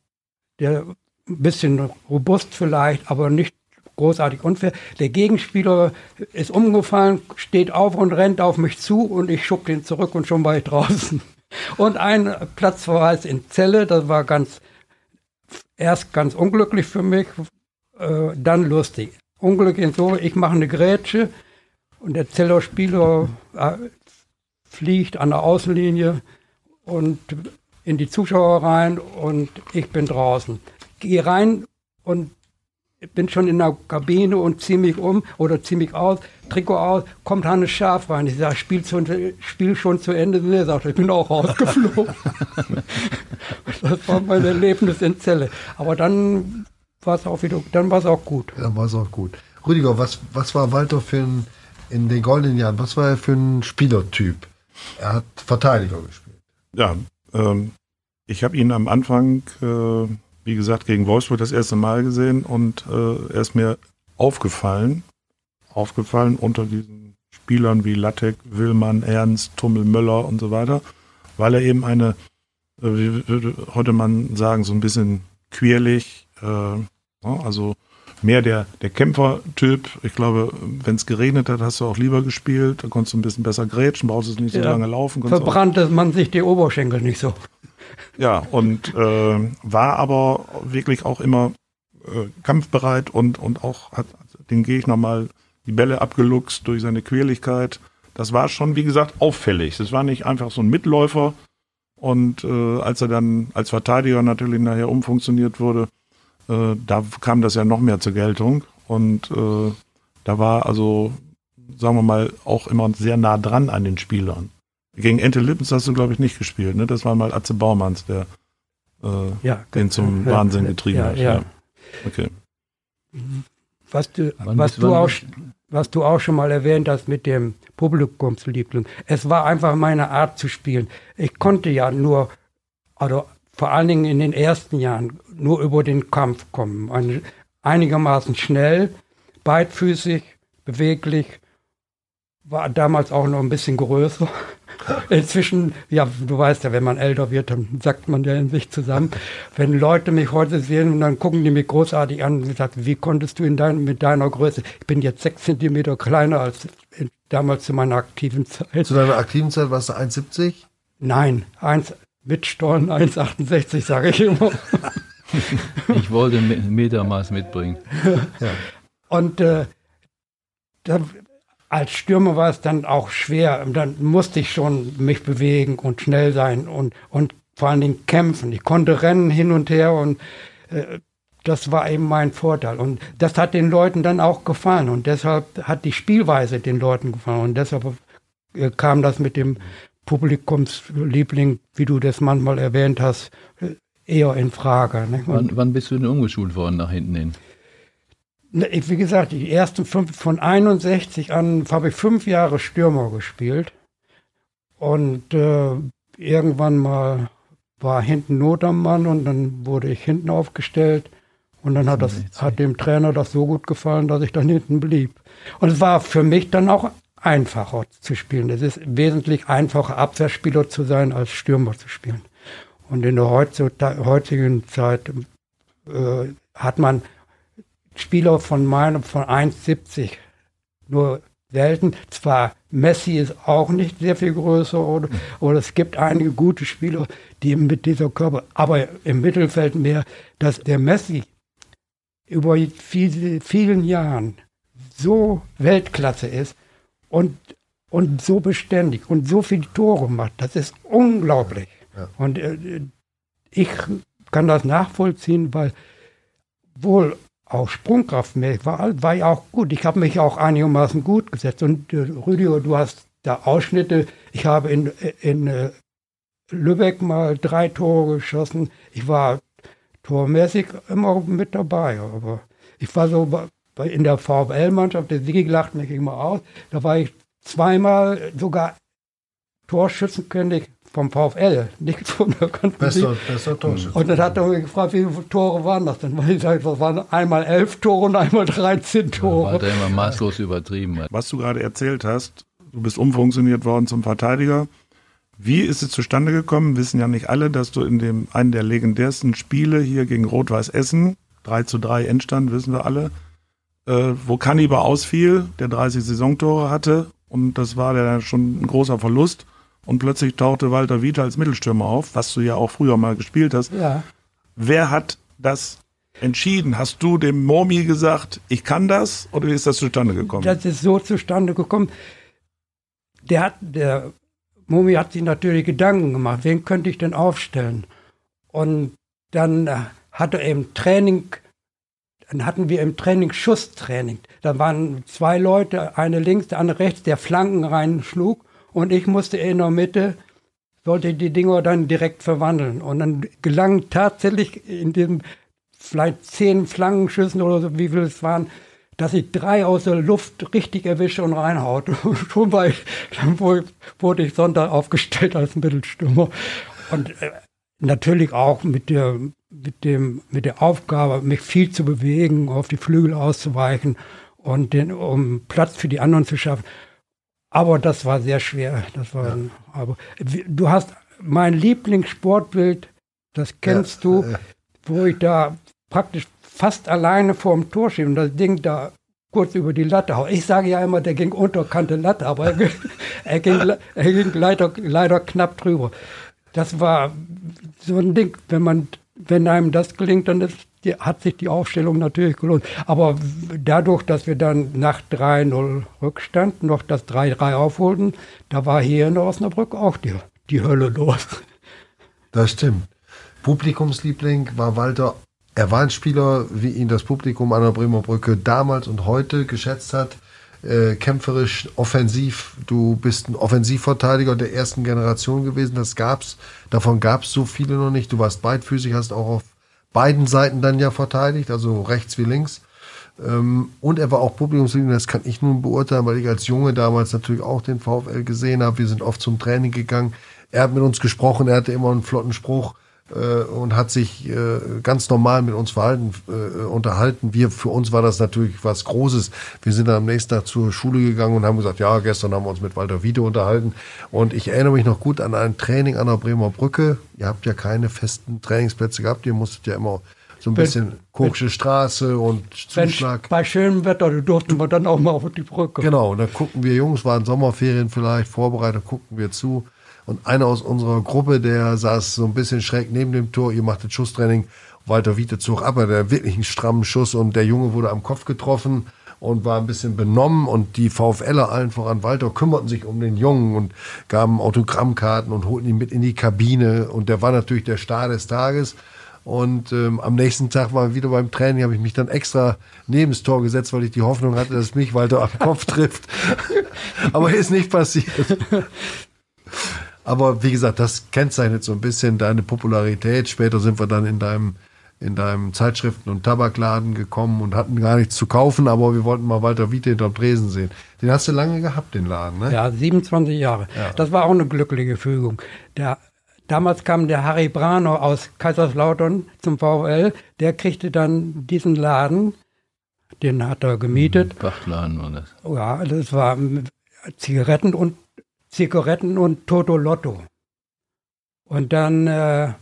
der ein bisschen robust vielleicht, aber nicht großartig unfair. Der Gegenspieler ist umgefallen, steht auf und rennt auf mich zu und ich schub den zurück und schon war ich draußen. Und ein Platzverweis in Zelle, das war ganz, erst ganz unglücklich für mich, äh, dann lustig. Unglück insofern, ich mache eine Grätsche und der Zeller Spieler äh, fliegt an der Außenlinie und in die Zuschauer rein und ich bin draußen. Gehe rein und bin schon in der Kabine und ziehe mich um oder ziehe mich aus, Trikot aus, kommt Hannes Schaf rein. Ich sage, Spiel, zu, Spiel schon zu Ende. Nee, sagt, ich bin auch rausgeflogen. das war mein Erlebnis in Zelle. Aber dann war es auch wieder, dann war es auch gut. Dann war es auch gut. Rüdiger, was, was war Walter für ein, in den goldenen Jahren, was war er für ein Spielertyp? Er hat Verteidiger gespielt. Ja, ähm, ich habe ihn am Anfang äh, wie gesagt, gegen Wolfsburg das erste Mal gesehen und äh, er ist mir aufgefallen, aufgefallen unter diesen Spielern wie Lattek, Willmann, Ernst, Tummel, Möller und so weiter, weil er eben eine, äh, wie würde heute man sagen, so ein bisschen quirlig, äh, also mehr der, der Kämpfertyp. Ich glaube, wenn es geregnet hat, hast du auch lieber gespielt. Da konntest du ein bisschen besser grätschen, brauchst es nicht so ja, lange laufen. Verbrannte man sich die Oberschenkel nicht so. Ja, und äh, war aber wirklich auch immer äh, kampfbereit und, und auch hat den Gegner mal die Bälle abgeluchst durch seine Quirligkeit. Das war schon, wie gesagt, auffällig. Das war nicht einfach so ein Mitläufer. Und äh, als er dann als Verteidiger natürlich nachher umfunktioniert wurde, äh, da kam das ja noch mehr zur Geltung. Und äh, da war also, sagen wir mal, auch immer sehr nah dran an den Spielern. Gegen Ente Lippens hast du, glaube ich, nicht gespielt, ne? Das war mal Atze Baumanns, der äh, ja, den zum ja, Wahnsinn getrieben ja, hat. Ja. Okay. Was du, was, du auch, was du auch schon mal erwähnt hast mit dem Publikumsliebling. Es war einfach meine Art zu spielen. Ich konnte ja nur, also vor allen Dingen in den ersten Jahren, nur über den Kampf kommen. einigermaßen schnell, beidfüßig, beweglich, war damals auch noch ein bisschen größer. Inzwischen, ja, du weißt ja, wenn man älter wird, dann sagt man ja in sich zusammen. Wenn Leute mich heute sehen und dann gucken die mich großartig an und sagen, wie konntest du in dein, mit deiner Größe, ich bin jetzt sechs Zentimeter kleiner als damals zu meiner aktiven Zeit. Zu deiner aktiven Zeit warst du 1,70? Nein, 1, mit Stollen 1,68 sage ich immer. ich wollte ein Metermaß mitbringen. Ja. Und äh, da als Stürmer war es dann auch schwer. Dann musste ich schon mich bewegen und schnell sein und, und vor allen Dingen kämpfen. Ich konnte rennen hin und her und äh, das war eben mein Vorteil. Und das hat den Leuten dann auch gefallen. Und deshalb hat die Spielweise den Leuten gefallen. Und deshalb äh, kam das mit dem Publikumsliebling, wie du das manchmal erwähnt hast, äh, eher in Frage. Ne? Wann, wann, bist du denn umgeschult worden nach hinten hin? Wie gesagt, die ersten fünf, von 61 an habe ich fünf Jahre Stürmer gespielt. Und äh, irgendwann mal war hinten Not am Mann und dann wurde ich hinten aufgestellt. Und dann hat, das, hat dem Trainer das so gut gefallen, dass ich dann hinten blieb. Und es war für mich dann auch einfacher zu spielen. Es ist wesentlich einfacher, Abwehrspieler zu sein, als Stürmer zu spielen. Und in der heutigen Zeit äh, hat man Spieler von meinem von 1,70 nur selten. Zwar Messi ist auch nicht sehr viel größer oder, oder es gibt einige gute Spieler, die mit dieser Körper, aber im Mittelfeld mehr, dass der Messi über viele, vielen Jahren so Weltklasse ist und, und so beständig und so viele Tore macht. Das ist unglaublich. Ja. Und äh, ich kann das nachvollziehen, weil wohl auch sprungkraftmäßig war, war ja auch gut. Ich habe mich auch einigermaßen gut gesetzt. Und äh, Rüdiger, du hast da Ausschnitte. Ich habe in, in äh, Lübeck mal drei Tore geschossen. Ich war tormäßig immer mit dabei. Aber ich war so bei, in der VfL-Mannschaft, der Sigi lacht mich immer aus. Da war ich zweimal sogar Torschützenkönig vom VfL, nicht von der ganzen Bester, bester Torschütze. Und dann hat er mich gefragt, wie viele Tore waren das denn? Weil ich sage, das waren einmal elf Tore und einmal 13 Tore. Ja, hat er immer maßlos übertrieben. Was du gerade erzählt hast, du bist umfunktioniert worden zum Verteidiger. Wie ist es zustande gekommen? Wissen ja nicht alle, dass du in dem einen der legendärsten Spiele hier gegen Rot-Weiß Essen 3 zu 3 Endstand, wissen wir alle. Äh, wo Kanniber ausfiel, der 30 Saisontore hatte und das war ja schon ein großer Verlust. Und plötzlich tauchte Walter Wiete als Mittelstürmer auf, was du ja auch früher mal gespielt hast. Ja. Wer hat das entschieden? Hast du dem Momi gesagt, ich kann das oder wie ist das zustande gekommen? Das ist so zustande gekommen. Der hat, der Momi hat sich natürlich Gedanken gemacht, wen könnte ich denn aufstellen? Und dann äh, hatte er im Training, dann hatten wir im Training Schusstraining. Da waren zwei Leute, eine links, der andere rechts, der Flanken reinschlug und ich musste in der Mitte, sollte die Dinger dann direkt verwandeln. Und dann gelang tatsächlich in dem vielleicht zehn Flankenschüssen oder so, wie viel es waren, dass ich drei aus der Luft richtig erwische und reinhaut. Und schon war ich, dann wurde ich Sonntag aufgestellt als Mittelstürmer. Und äh, natürlich auch mit der, mit dem, mit der Aufgabe, mich viel zu bewegen, auf die Flügel auszuweichen und den, um Platz für die anderen zu schaffen. Aber das war sehr schwer. Das war, ja. aber du hast mein Lieblingssportbild, das kennst ja. du, wo ich da praktisch fast alleine vorm Tor stehe und das Ding da kurz über die Latte haue. Ich sage ja immer, der ging unterkante Latte, aber er, er, ging, er ging leider, leider knapp drüber. Das war so ein Ding, wenn man, wenn einem das gelingt, dann ist, die, hat sich die Aufstellung natürlich gelohnt. Aber dadurch, dass wir dann nach 3-0 Rückstand noch das 3-3 aufholten, da war hier in Osnabrück auch die, die Hölle los. Das stimmt. Publikumsliebling war Walter er war ein Spieler, wie ihn das Publikum an der Bremer Brücke damals und heute geschätzt hat. Äh, kämpferisch, offensiv. Du bist ein Offensivverteidiger der ersten Generation gewesen. Das gab's. Davon gab's so viele noch nicht. Du warst beidfüßig, hast auch auf beiden Seiten dann ja verteidigt, also rechts wie links. Ähm, und er war auch Publikumsliebling, das kann ich nun beurteilen, weil ich als Junge damals natürlich auch den VfL gesehen habe. Wir sind oft zum Training gegangen. Er hat mit uns gesprochen, er hatte immer einen flotten Spruch äh, und hat sich äh, ganz normal mit uns verhalten, äh, unterhalten. Wir, für uns war das natürlich was Großes. Wir sind dann am nächsten Tag zur Schule gegangen und haben gesagt, ja, gestern haben wir uns mit Walter Wiede unterhalten. Und ich erinnere mich noch gut an ein Training an der Bremer Brücke. Ihr habt ja keine festen Trainingsplätze gehabt. Ihr musstet ja immer so ein bisschen Kurksche Straße und Zuschlag. bei schönem Wetter durften wir dann auch mal auf die Brücke. Genau, und dann gucken wir Jungs, waren Sommerferien vielleicht, vorbereitet, gucken wir zu. Und einer aus unserer Gruppe, der saß so ein bisschen schräg neben dem Tor, ihr machtet Schusstraining. Walter Wiete zog ab, der wirklich einen strammen Schuss und der Junge wurde am Kopf getroffen und war ein bisschen benommen und die VfLer allen voran Walter kümmerten sich um den Jungen und gaben Autogrammkarten und holten ihn mit in die Kabine und der war natürlich der Star des Tages. Und ähm, am nächsten Tag war wieder beim Training, habe ich mich dann extra neben das Tor gesetzt, weil ich die Hoffnung hatte, dass mich Walter am Kopf trifft. Aber ist nicht passiert. Aber wie gesagt, das kennzeichnet so ein bisschen deine Popularität. Später sind wir dann in deinem, in deinem Zeitschriften- und Tabakladen gekommen und hatten gar nichts zu kaufen, aber wir wollten mal Walter Wiete hinterm Tresen sehen. Den hast du lange gehabt, den Laden, ne? Ja, 27 Jahre. Ja. Das war auch eine glückliche Fügung. Der, damals kam der Harry Brano aus Kaiserslautern zum VfL. Der kriegte dann diesen Laden. Den hat er gemietet. Wachtladen war das. Ja, das war Zigaretten und Zigaretten und Toto Lotto. Und dann, äh,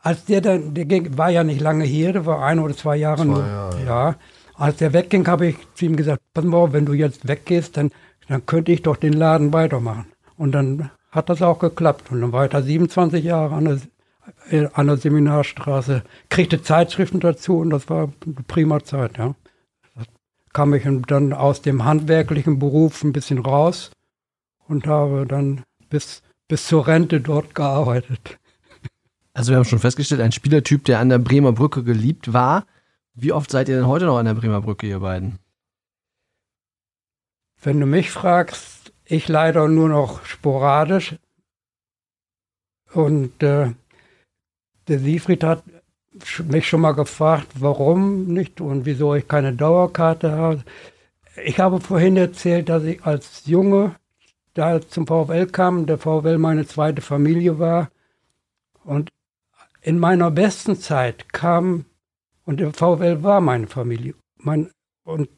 als der dann, der ging, war ja nicht lange hier, der war ein oder zwei Jahre zwei nur. Jahre, ja. Als der wegging, habe ich zu ihm gesagt, pass mal auf, wenn du jetzt weggehst, dann, dann könnte ich doch den Laden weitermachen. Und dann hat das auch geklappt. Und dann war ich da 27 Jahre an der, äh, an der Seminarstraße, kriegte Zeitschriften dazu und das war eine prima Zeit, ja. Da kam ich dann aus dem handwerklichen Beruf ein bisschen raus und habe dann bis, bis zur Rente dort gearbeitet. Also wir haben schon festgestellt, ein Spielertyp, der an der Bremer Brücke geliebt war. Wie oft seid ihr denn heute noch an der Bremer Brücke, ihr beiden? Wenn du mich fragst, ich leider nur noch sporadisch. Und äh, der Siegfried hat mich schon mal gefragt, warum nicht und wieso ich keine Dauerkarte habe. Ich habe vorhin erzählt, dass ich als Junge da zum VfL kam, der VfL meine zweite Familie war. Und in meiner besten Zeit kam, und der VfL war meine Familie. Mein, und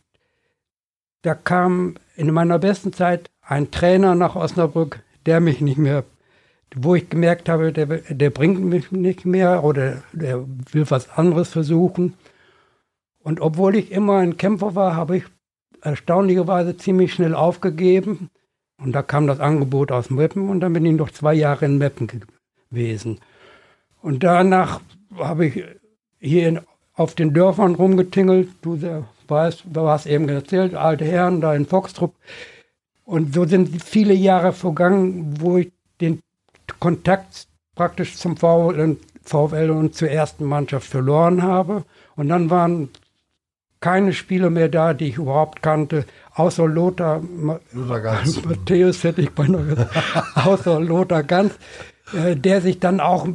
da kam in meiner besten Zeit ein Trainer nach Osnabrück, der mich nicht mehr, wo ich gemerkt habe, der, der bringt mich nicht mehr oder der will was anderes versuchen. Und obwohl ich immer ein Kämpfer war, habe ich erstaunlicherweise ziemlich schnell aufgegeben. Und da kam das Angebot aus Meppen und dann bin ich noch zwei Jahre in Meppen gewesen. Und danach habe ich hier in, auf den Dörfern rumgetingelt. Du weißt, du hast eben erzählt, alte Herren da in Foxtrupp. Und so sind viele Jahre vergangen, wo ich den Kontakt praktisch zum VfL, VfL und zur ersten Mannschaft verloren habe. Und dann waren keine Spieler mehr da, die ich überhaupt kannte, außer Lothar. Matthäus hätte ich beinahe gesagt, außer Lothar Ganz, äh, der sich dann auch äh,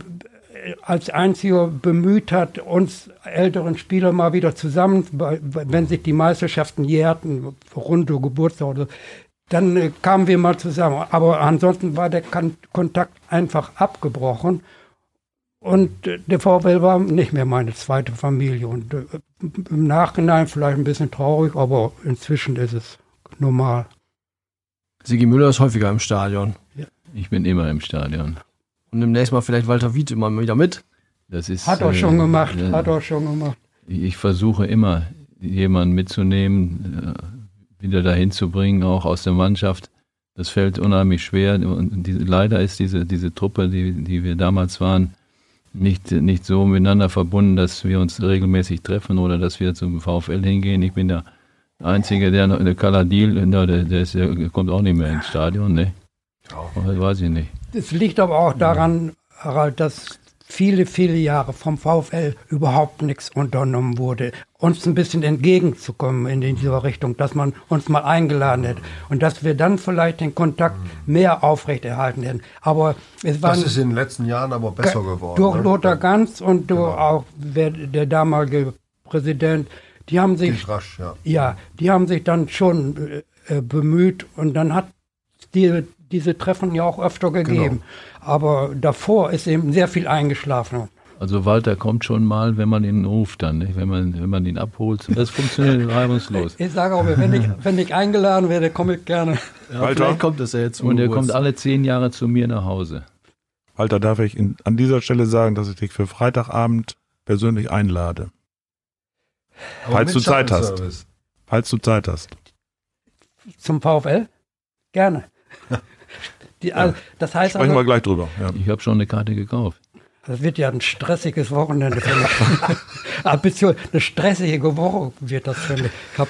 als einziger bemüht hat, uns älteren Spieler mal wieder zusammen, wenn sich die Meisterschaften jährten, runde Geburtstag oder so, dann äh, kamen wir mal zusammen. Aber ansonsten war der Kontakt einfach abgebrochen. Und äh, der VfL war nicht mehr meine zweite Familie. Und äh, im Nachhinein vielleicht ein bisschen traurig, aber inzwischen ist es normal. Sigi Müller ist häufiger im Stadion. Ich bin immer im Stadion. Und demnächst mal vielleicht Walter Wied immer wieder mit. Das ist, Hat er schon äh, gemacht, äh, hat er schon gemacht. Ich versuche immer, jemanden mitzunehmen, äh, wieder dahin zu bringen, auch aus der Mannschaft. Das fällt unheimlich schwer. Und die, leider ist diese, diese Truppe, die, die wir damals waren, nicht, nicht so miteinander verbunden, dass wir uns regelmäßig treffen oder dass wir zum VfL hingehen. Ich bin der Einzige, der noch, der Kaladil, der, der, ist, der kommt auch nicht mehr ins Stadion, ne? Ja. Weiß ich nicht. Es liegt aber auch daran, Harald, dass viele, viele Jahre vom VfL überhaupt nichts unternommen wurde, uns ein bisschen entgegenzukommen in dieser Richtung, dass man uns mal eingeladen hätte und dass wir dann vielleicht den Kontakt mehr aufrechterhalten hätten. Aber es war Das ist in den letzten Jahren aber besser geworden. durch ne? Lothar Ganz und durch Genau. auch wer, der damalige Präsident, die haben sich Geht rasch, ja. ja, die haben sich dann schon äh, bemüht und dann hat die, diese Treffen ja auch öfter gegeben. Aber davor ist eben sehr viel eingeschlafen. Also Walter kommt schon mal, wenn man ihn ruft dann, nicht? Wenn, man, wenn man ihn abholt. Das funktioniert reibungslos. Ich sage auch, wenn ich, wenn ich eingeladen werde, komme ich gerne. Ja, Walter? Vielleicht kommt das ja jetzt. Und er kommt alle zehn Jahre zu mir nach Hause. Walter, darf ich in, an dieser Stelle sagen, dass ich dich für Freitagabend persönlich einlade, Aber Falls du Zeit hast. Falls du Zeit hast. Zum VfL? Gerne. Die, also, das heißt Sprechen wir also, gleich drüber. Ja. Ich habe schon eine Karte gekauft. Das wird ja ein stressiges Wochenende für mich. Beziehungsweise eine stressige Woche wird das für mich. Ich hab,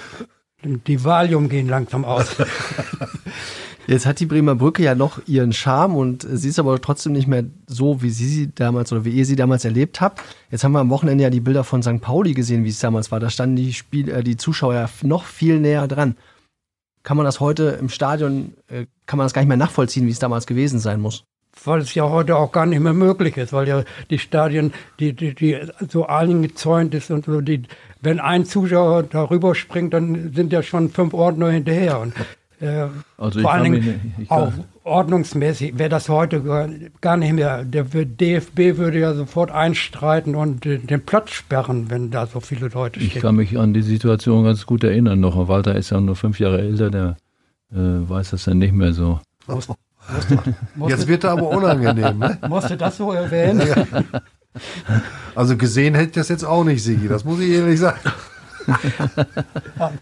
die Valium gehen langsam aus. Jetzt hat die Bremer Brücke ja noch ihren Charme und sie ist aber trotzdem nicht mehr so, wie sie sie damals oder wie ihr sie damals erlebt habt. Jetzt haben wir am Wochenende ja die Bilder von St. Pauli gesehen, wie es damals war. Da standen die, Spiel, äh, die Zuschauer ja noch viel näher dran. Kann man das heute im Stadion, äh, kann man das gar nicht mehr nachvollziehen, wie es damals gewesen sein muss? Weil es ja heute auch gar nicht mehr möglich ist, weil ja die Stadien, die, die, die so eingezäunt ist und so, die, wenn ein Zuschauer darüber springt, dann sind ja schon fünf Ordner hinterher. Und, äh, Also ich vor allen Dingen nicht- ich auch ordnungsmäßig wäre das heute gar, gar nicht mehr. Der DFB würde ja sofort einstreiten und den Platz sperren, wenn da so viele Leute Ich stehen. kann mich an die Situation ganz gut erinnern noch. Walter ist ja nur fünf Jahre älter, der äh, weiß das dann nicht mehr so. Jetzt wird er aber unangenehm. Ne? Musste das so erwähnen? Also gesehen hätte ich das jetzt auch nicht, Sigi. Das muss ich ehrlich sagen.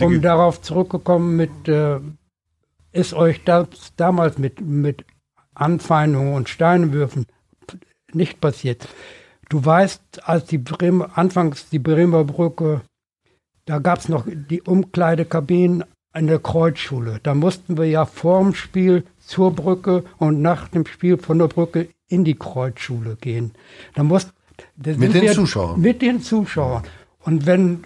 um darauf zurückgekommen mit, äh, ist euch das damals mit, mit Anfeindungen und Steinwürfen nicht passiert. Du weißt, als die Bremer, anfangs die Bremer Brücke, da gab es noch die Umkleidekabinen an der Kreuzschule. Da mussten wir ja vorm Spiel zur Brücke und nach dem Spiel von der Brücke in die Kreuzschule gehen. Da mussten, da Mit den wir- Zuschauern? Mit den Zuschauern. Und wenn,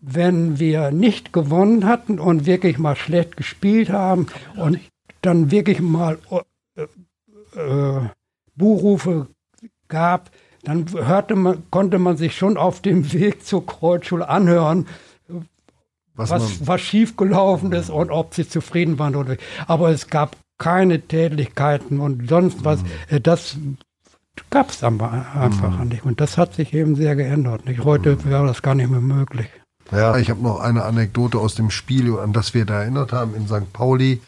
wenn wir nicht gewonnen hatten und wirklich mal schlecht gespielt haben und dann wirklich mal äh, äh, Buhrufe gab, dann hörte man, konnte man sich schon auf dem Weg zur Kreuzschule anhören, Was, was, was schiefgelaufen ist und ob sie zufrieden waren oder nicht. Aber es gab keine Tätlichkeiten und sonst was. Äh, Das gab es einfach nicht. Und das hat sich eben sehr geändert. Nicht? Heute wäre das gar nicht mehr möglich. ja, ich habe noch eine Anekdote aus dem Spiel, an das wir da erinnert haben in St. Pauli.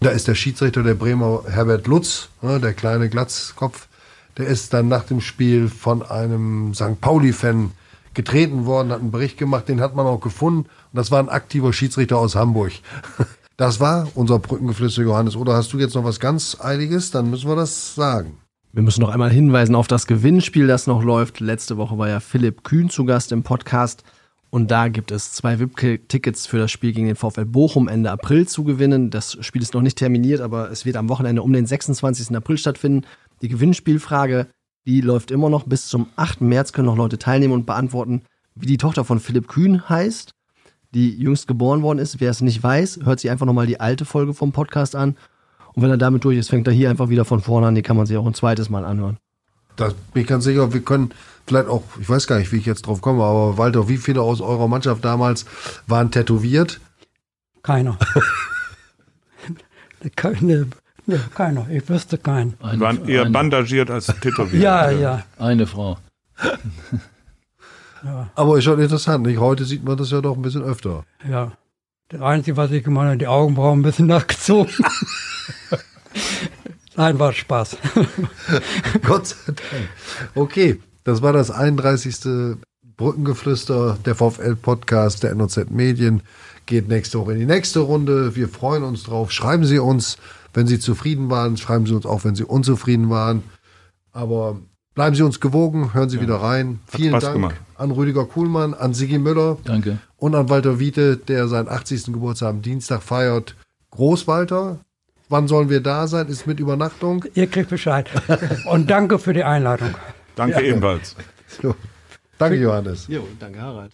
Da ist der Schiedsrichter der Bremer Herbert Lutz, ne, der kleine Glatzkopf. Der ist dann nach dem Spiel von einem St. Pauli-Fan getreten worden, hat einen Bericht gemacht, den hat man auch gefunden. Und das war ein aktiver Schiedsrichter aus Hamburg. Das war unser Brückengeflüster Johannes. Oder hast du jetzt noch was ganz Eiliges? Dann müssen wir das sagen. Wir müssen noch einmal hinweisen auf das Gewinnspiel, das noch läuft. Letzte Woche war ja Philipp Kühn zu Gast im Podcast. Und da gibt es zwei VIP-Tickets für das Spiel gegen den VfL Bochum Ende April zu gewinnen. Das Spiel ist noch nicht terminiert, aber es wird am Wochenende um den 26. April stattfinden. Die Gewinnspielfrage, die läuft immer noch. Bis zum 8. März können noch Leute teilnehmen und beantworten, wie die Tochter von Philipp Kühn heißt die jüngst geboren worden ist. Wer es nicht weiß, hört sich einfach nochmal die alte Folge vom Podcast an. Und wenn er damit durch ist, fängt er hier einfach wieder von vorne an. Die kann man sich auch ein zweites Mal anhören. Da bin ich ganz sicher, wir können vielleicht auch, ich weiß gar nicht, wie ich jetzt drauf komme, aber Walter, wie viele aus eurer Mannschaft damals waren tätowiert? Keiner. Keine, ne, keiner. Ich wüsste keinen. Die waren eher eine, bandagiert als tätowiert. Ja, ja. eine Frau. Aber ist schon interessant, nicht? Heute sieht man das ja doch ein bisschen öfter. Ja. Das Einzige, was ich gemacht habe, die Augenbrauen ein bisschen nachgezogen. Nein, war Spaß. Gott sei Dank. Okay, das war das 31. Brückengeflüster, der VfL-Podcast der NOZ Medien. Geht nächste Woche in die nächste Runde. Wir freuen uns drauf. Schreiben Sie uns, wenn Sie zufrieden waren. Schreiben Sie uns auch, wenn Sie unzufrieden waren. Aber bleiben Sie uns gewogen. Hören Sie wieder rein. Hat Vielen Spaß Dank gemacht. an Rüdiger Kuhlmann, an Sigi Müller Danke. und an Walter Wiete, der seinen 80. Geburtstag am Dienstag feiert. Großwalter, wann sollen wir da sein? Ist mit Übernachtung? Ihr kriegt Bescheid. Und danke für die Einladung. Danke ebenfalls. So. Danke, Johannes. Jo, danke Harald.